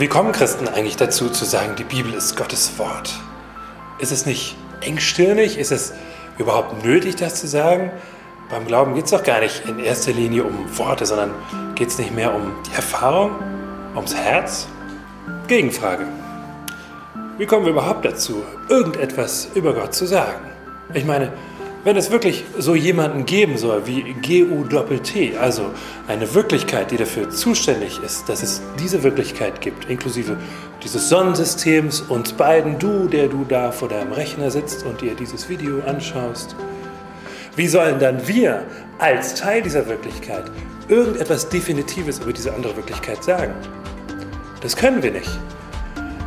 Wie kommen Christen eigentlich dazu zu sagen, die Bibel ist Gottes Wort? Ist es nicht engstirnig? Ist es überhaupt nötig, das zu sagen? Beim Glauben geht es doch gar nicht in erster Linie um Worte, sondern geht es nicht mehr um die Erfahrung, ums Herz? Gegenfrage. Wie kommen wir überhaupt dazu, irgendetwas über Gott zu sagen? Ich meine, wenn es wirklich so jemanden geben soll wie GUT, also eine Wirklichkeit, die dafür zuständig ist, dass es diese Wirklichkeit gibt, inklusive dieses Sonnensystems und beiden du, der du da vor deinem Rechner sitzt und dir dieses Video anschaust, wie sollen dann wir als Teil dieser Wirklichkeit irgendetwas Definitives über diese andere Wirklichkeit sagen? Das können wir nicht.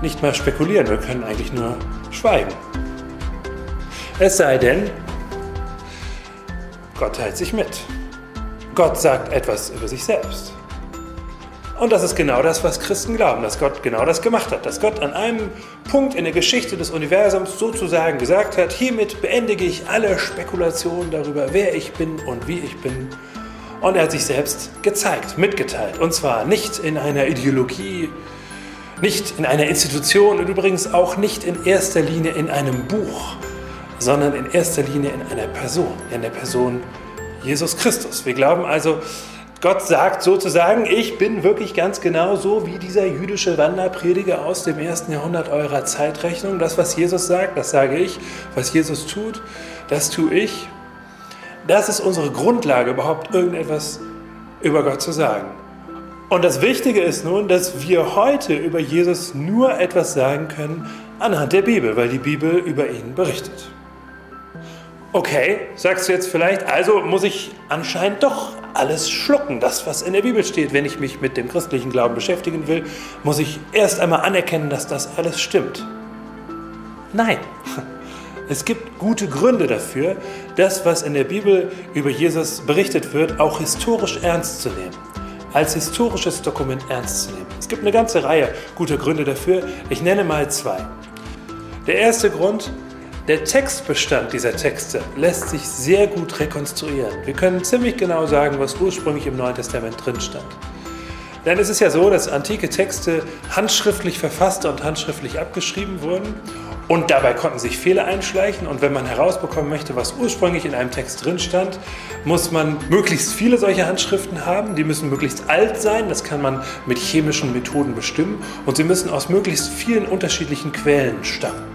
Nicht mal spekulieren, wir können eigentlich nur schweigen. Es sei denn, Gott teilt sich mit. Gott sagt etwas über sich selbst. Und das ist genau das, was Christen glauben, dass Gott genau das gemacht hat. Dass Gott an einem Punkt in der Geschichte des Universums sozusagen gesagt hat, hiermit beendige ich alle Spekulationen darüber, wer ich bin und wie ich bin. Und er hat sich selbst gezeigt, mitgeteilt. Und zwar nicht in einer Ideologie, nicht in einer Institution und übrigens auch nicht in erster Linie in einem Buch, sondern in erster Linie in einer Person, in der Person Jesus Christus. Wir glauben also, Gott sagt sozusagen, ich bin wirklich ganz genau so wie dieser jüdische Wanderprediger aus dem ersten Jahrhundert eurer Zeitrechnung. Das, was Jesus sagt, das sage ich. Was Jesus tut, das tue ich. Das ist unsere Grundlage, überhaupt irgendetwas über Gott zu sagen. Und das Wichtige ist nun, dass wir heute über Jesus nur etwas sagen können anhand der Bibel, weil die Bibel über ihn berichtet. Okay, sagst du jetzt vielleicht, also muss ich anscheinend doch alles schlucken, das, was in der Bibel steht. Wenn ich mich mit dem christlichen Glauben beschäftigen will, muss ich erst einmal anerkennen, dass das alles stimmt. Nein, es gibt gute Gründe dafür, das, was in der Bibel über Jesus berichtet wird, auch historisch ernst zu nehmen. Als historisches Dokument ernst zu nehmen. Es gibt eine ganze Reihe guter Gründe dafür. Ich nenne mal zwei. Der erste Grund, der Textbestand dieser Texte lässt sich sehr gut rekonstruieren. Wir können ziemlich genau sagen, was ursprünglich im Neuen Testament drin stand. Denn es ist ja so, dass antike Texte handschriftlich verfasst und handschriftlich abgeschrieben wurden und dabei konnten sich Fehler einschleichen. Und wenn man herausbekommen möchte, was ursprünglich in einem Text drin stand, muss man möglichst viele solche Handschriften haben. Die müssen möglichst alt sein. Das kann man mit chemischen Methoden bestimmen. Und sie müssen aus möglichst vielen unterschiedlichen Quellen stammen.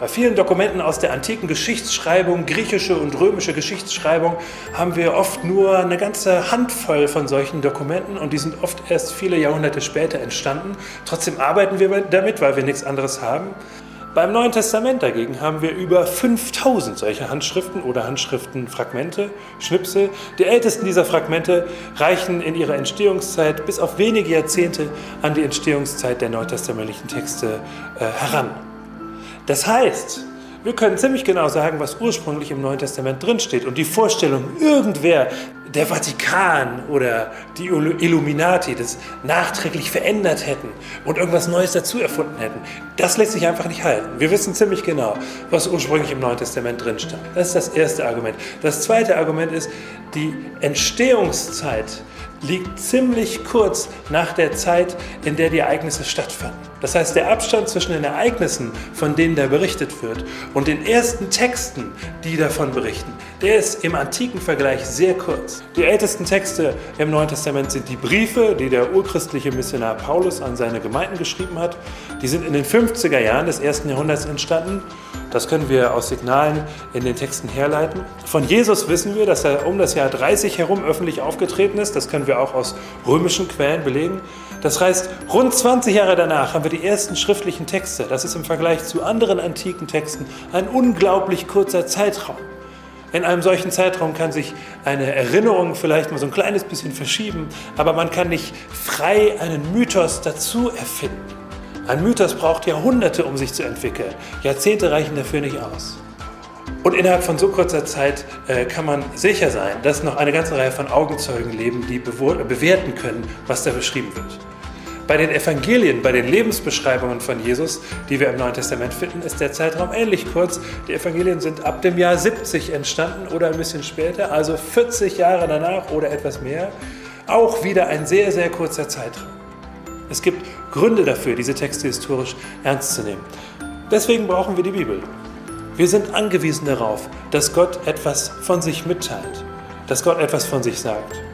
Bei vielen Dokumenten aus der antiken Geschichtsschreibung, griechische und römische Geschichtsschreibung, haben wir oft nur eine ganze Handvoll von solchen Dokumenten und die sind oft erst viele Jahrhunderte später entstanden. Trotzdem arbeiten wir damit, weil wir nichts anderes haben. Beim Neuen Testament dagegen haben wir über 5000 solcher Handschriften oder Handschriftenfragmente, Schnipsel. Die ältesten dieser Fragmente reichen in ihrer Entstehungszeit bis auf wenige Jahrzehnte an die Entstehungszeit der neutestamentlichen Texte äh, heran. Das heißt, wir können ziemlich genau sagen, was ursprünglich im Neuen Testament drinsteht. Und die Vorstellung, irgendwer, der Vatikan oder die Illuminati, das nachträglich verändert hätten und irgendwas Neues dazu erfunden hätten, das lässt sich einfach nicht halten. Wir wissen ziemlich genau, was ursprünglich im Neuen Testament drinstand. Das ist das erste Argument. Das zweite Argument ist, die Entstehungszeit liegt ziemlich kurz nach der Zeit, in der die Ereignisse stattfanden. Das heißt, der Abstand zwischen den Ereignissen, von denen da berichtet wird, und den ersten Texten, die davon berichten, der ist im antiken Vergleich sehr kurz. Die ältesten Texte im Neuen Testament sind die Briefe, die der urchristliche Missionar Paulus an seine Gemeinden geschrieben hat. Die sind in den 50er Jahren des ersten Jahrhunderts entstanden das können wir aus Signalen in den Texten herleiten. Von Jesus wissen wir, dass er um das Jahr 30 herum öffentlich aufgetreten ist. Das können wir auch aus römischen Quellen belegen. Das heißt, rund 20 Jahre danach haben wir die ersten schriftlichen Texte. Das ist im Vergleich zu anderen antiken Texten ein unglaublich kurzer Zeitraum. In einem solchen Zeitraum kann sich eine Erinnerung vielleicht mal so ein kleines bisschen verschieben, aber man kann nicht frei einen Mythos dazu erfinden. Ein Mythos braucht Jahrhunderte, um sich zu entwickeln. Jahrzehnte reichen dafür nicht aus. Und innerhalb von so kurzer Zeit äh, kann man sicher sein, dass noch eine ganze Reihe von Augenzeugen leben, die bewerten können, was da beschrieben wird. Bei den Evangelien, bei den Lebensbeschreibungen von Jesus, die wir im Neuen Testament finden, ist der Zeitraum ähnlich kurz. Die Evangelien sind ab dem Jahr 70 entstanden oder ein bisschen später, also 40 Jahre danach oder etwas mehr. Auch wieder ein sehr, sehr kurzer Zeitraum. Es gibt Gründe dafür, diese Texte historisch ernst zu nehmen. Deswegen brauchen wir die Bibel. Wir sind angewiesen darauf, dass Gott etwas von sich mitteilt, dass Gott etwas von sich sagt.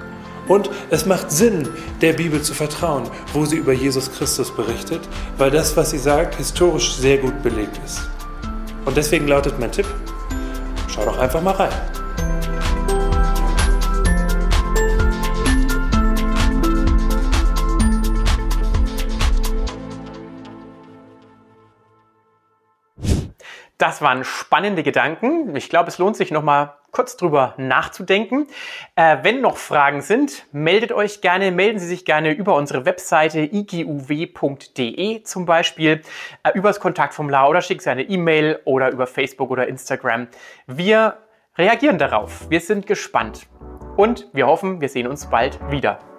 Und es macht Sinn, der Bibel zu vertrauen, wo sie über Jesus Christus berichtet, weil das, was sie sagt, historisch sehr gut belegt ist. Und deswegen lautet mein Tipp, schau doch einfach mal rein. Das waren spannende Gedanken. Ich glaube, es lohnt sich noch mal kurz drüber nachzudenken. Äh, wenn noch Fragen sind, meldet euch gerne, melden Sie sich gerne über unsere Webseite iguw.de zum Beispiel, äh, übers Kontaktformular oder schickt Sie eine E-Mail oder über Facebook oder Instagram. Wir reagieren darauf. Wir sind gespannt und wir hoffen, wir sehen uns bald wieder.